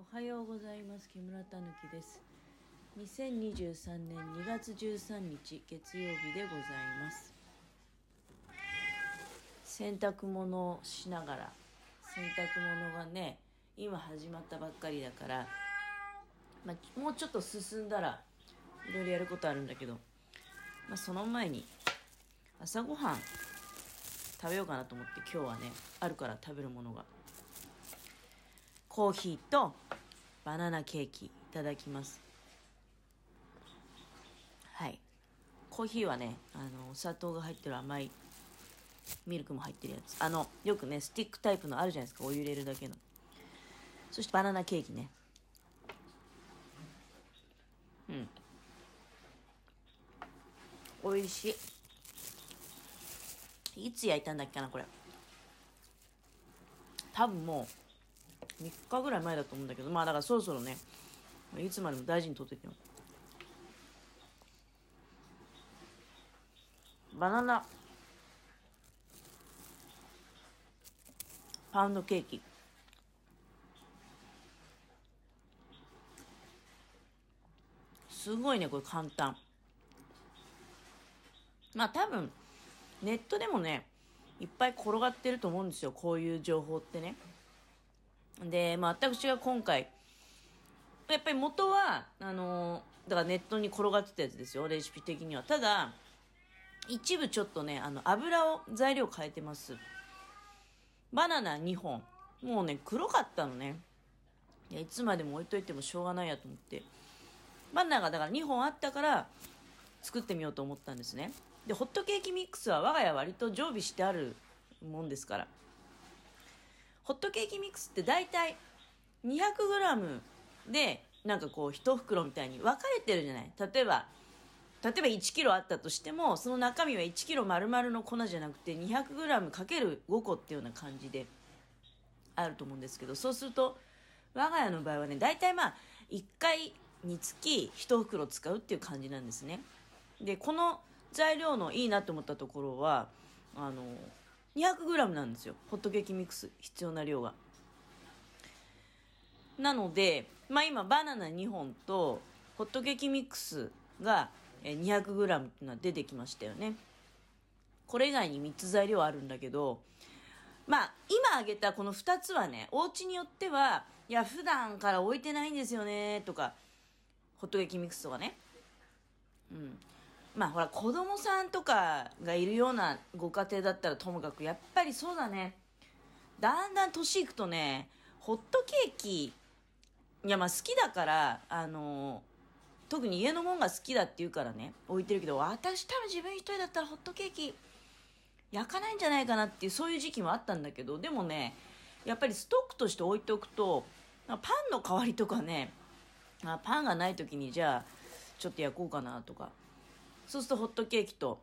おはようございます。木村たぬきです。2023年2月13日月曜日でございます。洗濯物をしながら洗濯物がね今始まったばっかりだから、まあ、もうちょっと進んだらいろいろやることあるんだけど、まあ、その前に朝ごはん食べようかなと思って今日はねあるから食べるものがコーヒーとバナナケーキいただきます。はい。コーヒーはねあのお砂糖が入ってる甘いミルクも入ってるやつ。あのよくねスティックタイプのあるじゃないですかお湯入れるだけの。そしてバナナケーキね。うん。美味しい。いつ焼いたんだっけなこれ。多分もう3日ぐらい前だと思うんだけどまあだからそろそろねいつまでも大事にとっててよ。バナナ。パウンドケーキ。すごいねこれ簡単。まあ多分ネットでもねいっぱい転がってると思うんですよこういう情報ってね。で、まあ、私が今回やっぱり元はあのだからネットに転がってたやつですよレシピ的には。ただ一部ちょっとねあの油を材料変えてます。バナナ2本。もうね黒かったのね。いやいつまでも置いといてもしょうがないやと思って。バナナがだから2本あったから作ってみようと思ったんですね。でホットケーキミックスは我が家割と常備してあるもんですから。ホットケーキミックスって大体 200g でなんかこう1袋みたいに分かれてるじゃない？例えば例えば1キロあったとしてもその中身は1キロ丸々の粉じゃなくて 200g×5 個っていうような感じであると思うんですけどそうすると我が家の場合はね大体まあ1回につき1袋使うっていう感じなんですね。でこの材料のいいなと思ったところはあの 200g なんですよ。ホットケーキミックス。必要な量が。なのでまあ今バナナ2本とホットケーキミックスが 200g っていうのは出てきましたよね。これ以外に3つ材料あるんだけどまあ今挙げたこの2つはねお家によってはいや普段から置いてないんですよねとかホットケーキミックスとかね。うん。まあほら子供さんとかがいるようなご家庭だったらともかくやっぱりそうだね。だんだん年いくとねホットケーキいやまあ好きだからあの特に家のもんが好きだって言うからね置いてるけど私多分自分一人だったらホットケーキ焼かないんじゃないかなっていうそういう時期もあったんだけどでもねやっぱりストックとして置いておくとパンの代わりとかねあパンがない時にじゃあちょっと焼こうかなとかそうするとホットケーキと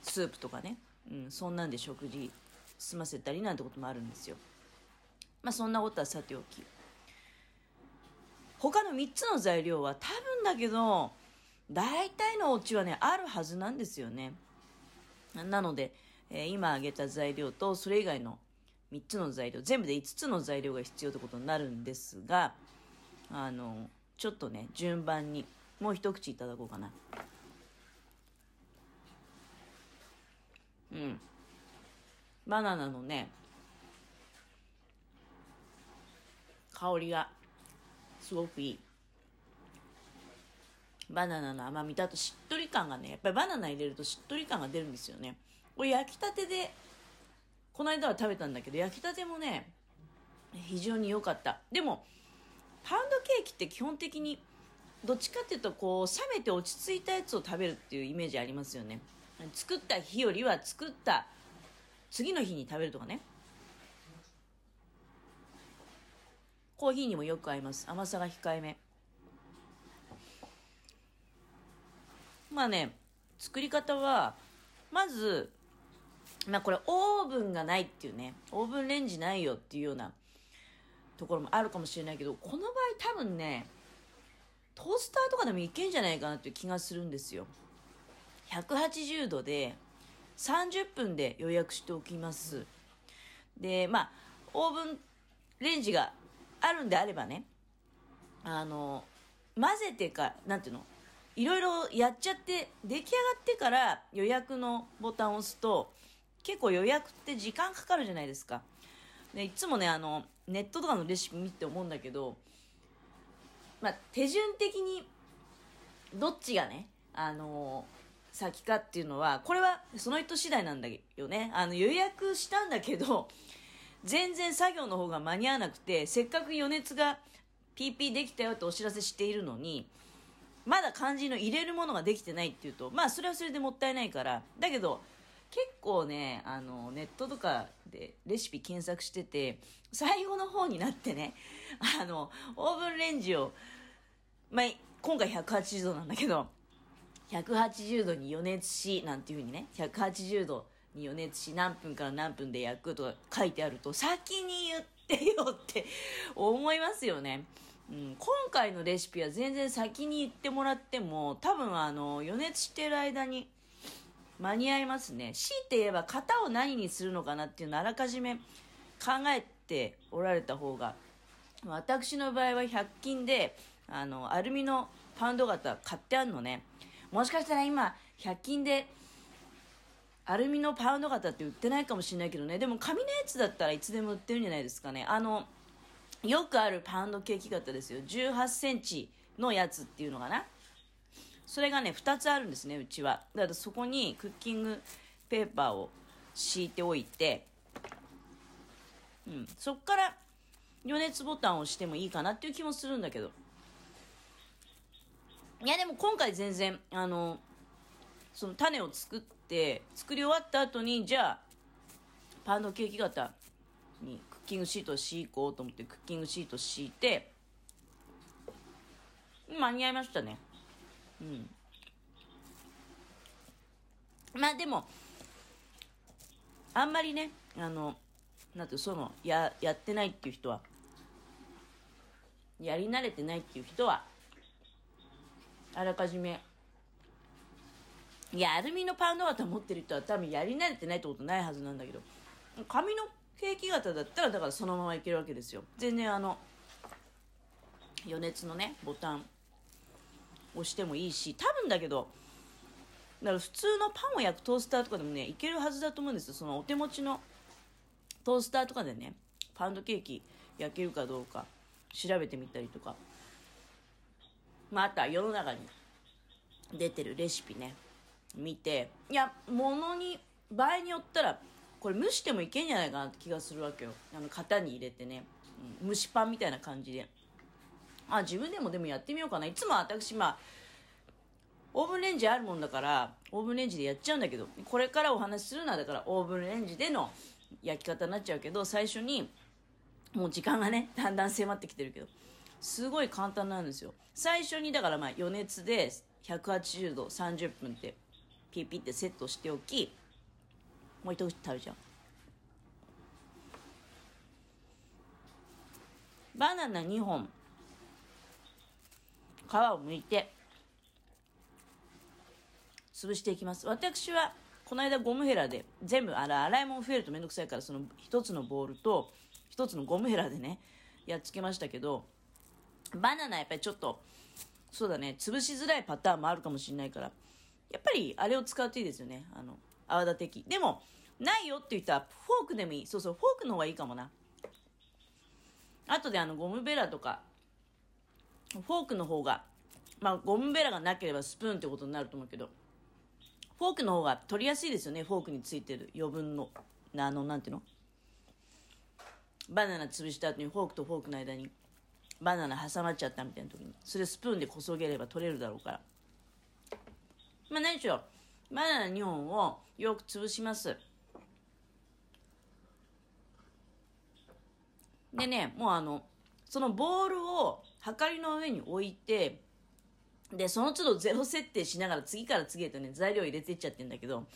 スープとかね、うん、そんなんで食事済ませたりなんてこともあるんですよ。まあそんなことはさておき。他の3つの材料は多分だけど、大体のお家はね、あるはずなんですよね。なので、えー、今挙げた材料とそれ以外の3つの材料、全部で5つの材料が必要ってことになるんですが、あの、ちょっとね、順番にもう一口いただこうかな。うん。バナナのね、香りがすごくいい。バナナの甘みとあとしっとり感がね、やっぱりバナナ入れるとしっとり感が出るんですよね。これ焼きたてで、この間は食べたんだけど、焼きたてもね、非常に良かった。でも、パウンドケーキって基本的に、どっちかっていうと、こう、冷めて落ち着いたやつを食べるっていうイメージありますよね。作った日よりは作った次の日に食べるとかね。コーヒーにもよく合います。甘さが控えめ。まあね作り方はまずまあこれオーブンがないっていうね。オーブンレンジないよっていうようなところもあるかもしれないけどこの場合多分ねトースターとかでもいけんじゃないかなっていう気がするんですよ。180度で30分で予約しておきます。で、まあ、オーブンレンジがあるんであればね、あの、混ぜてか、なんていうのいろいろやっちゃって、出来上がってから予約のボタンを押すと、結構予約って時間かかるじゃないですか。でいつもね、あの、ネットとかのレシピ見て思うんだけど、まあ、手順的に、どっちがね、あの先かっていうのは、これはその人次第なんだよね。あの、予約したんだけど、全然作業の方が間に合わなくて、せっかく余熱が PP できたよってお知らせしているのに、まだ漢字の入れるものができてないっていうと、まあそれはそれでもったいないから、だけど、結構ね、あの、ネットとかでレシピ検索してて、最後の方になってね、あの、オーブンレンジを、まあ、今回180度なんだけど、180度に予熱し、なんていう風にね、180度に予熱し、何分から何分で焼くとか書いてあると、先に言ってよって思いますよね。うん、今回のレシピは全然先に言ってもらっても、多分あの、予熱してる間に間に合いますね。強いて言えば型を何にするのかなっていうのをあらかじめ考えておられた方が、私の場合は100均で、あの、アルミのパウンド型買ってあるのね。もしかしたら今、100均で、アルミのパウンド型って売ってないかもしれないけどね。でも紙のやつだったらいつでも売ってるんじゃないですかね。あの、よくあるパウンドケーキ型ですよ。18センチのやつっていうのかな。それがね、2つあるんですね、うちは。だからそこにクッキングペーパーを敷いておいて、うん、そっから余熱ボタンを押してもいいかなっていう気もするんだけど。いやでも今回全然、あの、その種を作って、作り終わった後に、じゃあ、パンのケーキ型にクッキングシートを敷こうと思ってクッキングシート敷いて、間に合いましたね。うん。まあでも、あんまりね、あの、なんてその、や、やってないっていう人は、やり慣れてないっていう人は、あらかじめ。いやアルミのパンド型持ってる人は多分やり慣れてないってことないはずなんだけど。紙のケーキ型だったらだからそのままいけるわけですよ。全然あの余熱のねボタン。押してもいいし。多分だけどだから普通のパンを焼くトースターとかでもねいけるはずだと思うんですよ。そのお手持ちのトースターとかでねパウンドケーキ焼けるかどうか調べてみたりとか。まあ、あとは世の中に出てるレシピね、見て、いや、ものに、場合によったら、これ蒸してもいけんじゃないかなって気がするわけよ。あの、型に入れてね、うん、蒸しパンみたいな感じで。あ、自分でもでもやってみようかな。いつも私、まあ、オーブンレンジあるもんだから、オーブンレンジでやっちゃうんだけど、これからお話しするのはだからオーブンレンジでの焼き方になっちゃうけど、最初に、もう時間がね、だんだん迫ってきてるけど、すごい簡単なんですよ。最初にだからまあ余熱で180度30分ってピピってセットしておき、もう一口食べちゃう。バナナ2本、皮を剥いて、潰していきます。私は、この間ゴムヘラで、全部、あら、洗い物増えるとめんどくさいから、その一つのボールと、一つのゴムヘラでね、やっつけましたけど、バナナやっぱりちょっと、そうだね、潰しづらいパターンもあるかもしれないから、やっぱりあれを使うといいですよね。あの、泡立て器。でも、ないよって言ったら、フォークでもいい。そうそう、フォークの方がいいかもな。あとであの、ゴムベラとか、フォークの方が、まあ、ゴムベラがなければスプーンってことになると思うけど、フォークの方が取りやすいですよね。フォークについてる余分の、あの、なんていうの？バナナ潰した後にフォークとフォークの間にバナナ挟まっちゃったみたいな時にそれスプーンでこそげれば取れるだろうから。まあ何しろバナナ2本をよく潰します。でねもうあのそのボールをはかりの上に置いてでその都度ゼロ設定しながら次から次へとね材料入れていっちゃってんだけど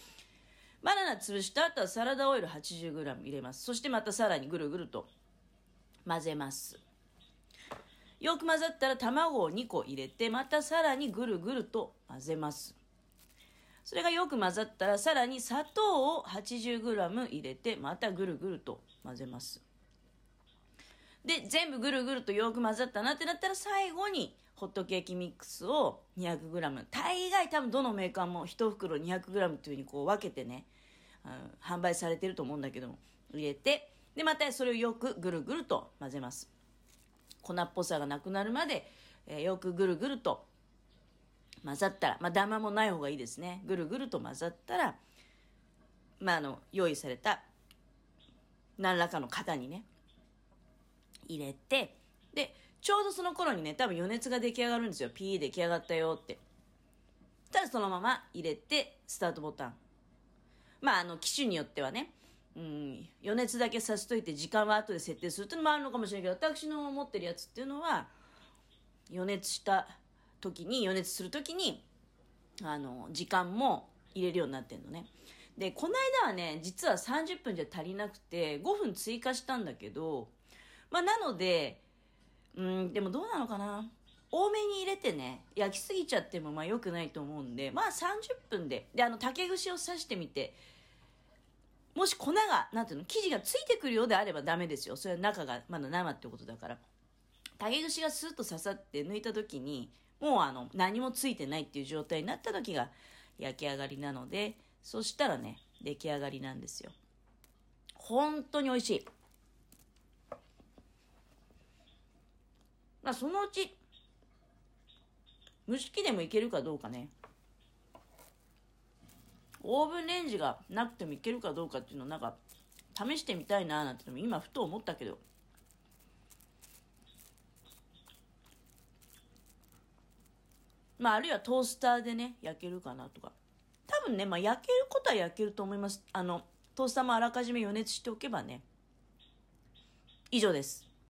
バナナ潰した後はサラダオイル 80g 入れます。そしてまたさらにぐるぐると混ぜます。よく混ざったら卵を2個入れて、またさらにぐるぐると混ぜます。それがよく混ざったらさらに砂糖を 80g 入れて、またぐるぐると混ぜます。で、全部ぐるぐるとよく混ざったなってなったら最後にホットケーキミックスを 200g。大概多分どのメーカーも1袋 200g っていう風にこう分けてね、販売されてると思うんだけども、入れて、で、またそれをよくぐるぐると混ぜます。粉っぽさがなくなるまで、えー、よくぐるぐると混ざったら、まあ、ダマもない方がいいですね。ぐるぐると混ざったら、まあ、あの、用意された何らかの型にね、入れて、で、ちょうどその頃にね、多分余熱が出来上がるんですよ。ピー出来上がったよって。たらそのまま入れて、スタートボタン。まあ、あの、機種によってはね、うん、余熱だけさしといて時間は後で設定するっていうのもあるのかもしれないけど、私の持ってるやつっていうのは、余熱した時に、余熱する時に、あの、時間も入れるようになってんのね。で、この間はね、実は30分じゃ足りなくて、5分追加したんだけど、まあ、なので、うん、でもどうなのかな？多めに入れてね、焼きすぎちゃってもまあ良くないと思うんで、まあ30分で。で、あの、竹串を刺してみて、もし粉が、なんていうの、生地がついてくるようであればダメですよ。それは中がまだ生ってことだから。竹串がスッと刺さって抜いた時に、もうあの、何もついてないっていう状態になった時が焼き上がりなので、そしたらね、出来上がりなんですよ。本当に美味しい。まあ、そのうち、蒸し器でもいけるかどうかね。オーブンレンジがなくてもいけるかどうかっていうのをなんか試してみたいななんて今ふと思ったけど。まあ、あるいはトースターでね、焼けるかなとか。多分ね、まあ、焼けることは焼けると思います。あの、トースターもあらかじめ予熱しておけばね。以上です。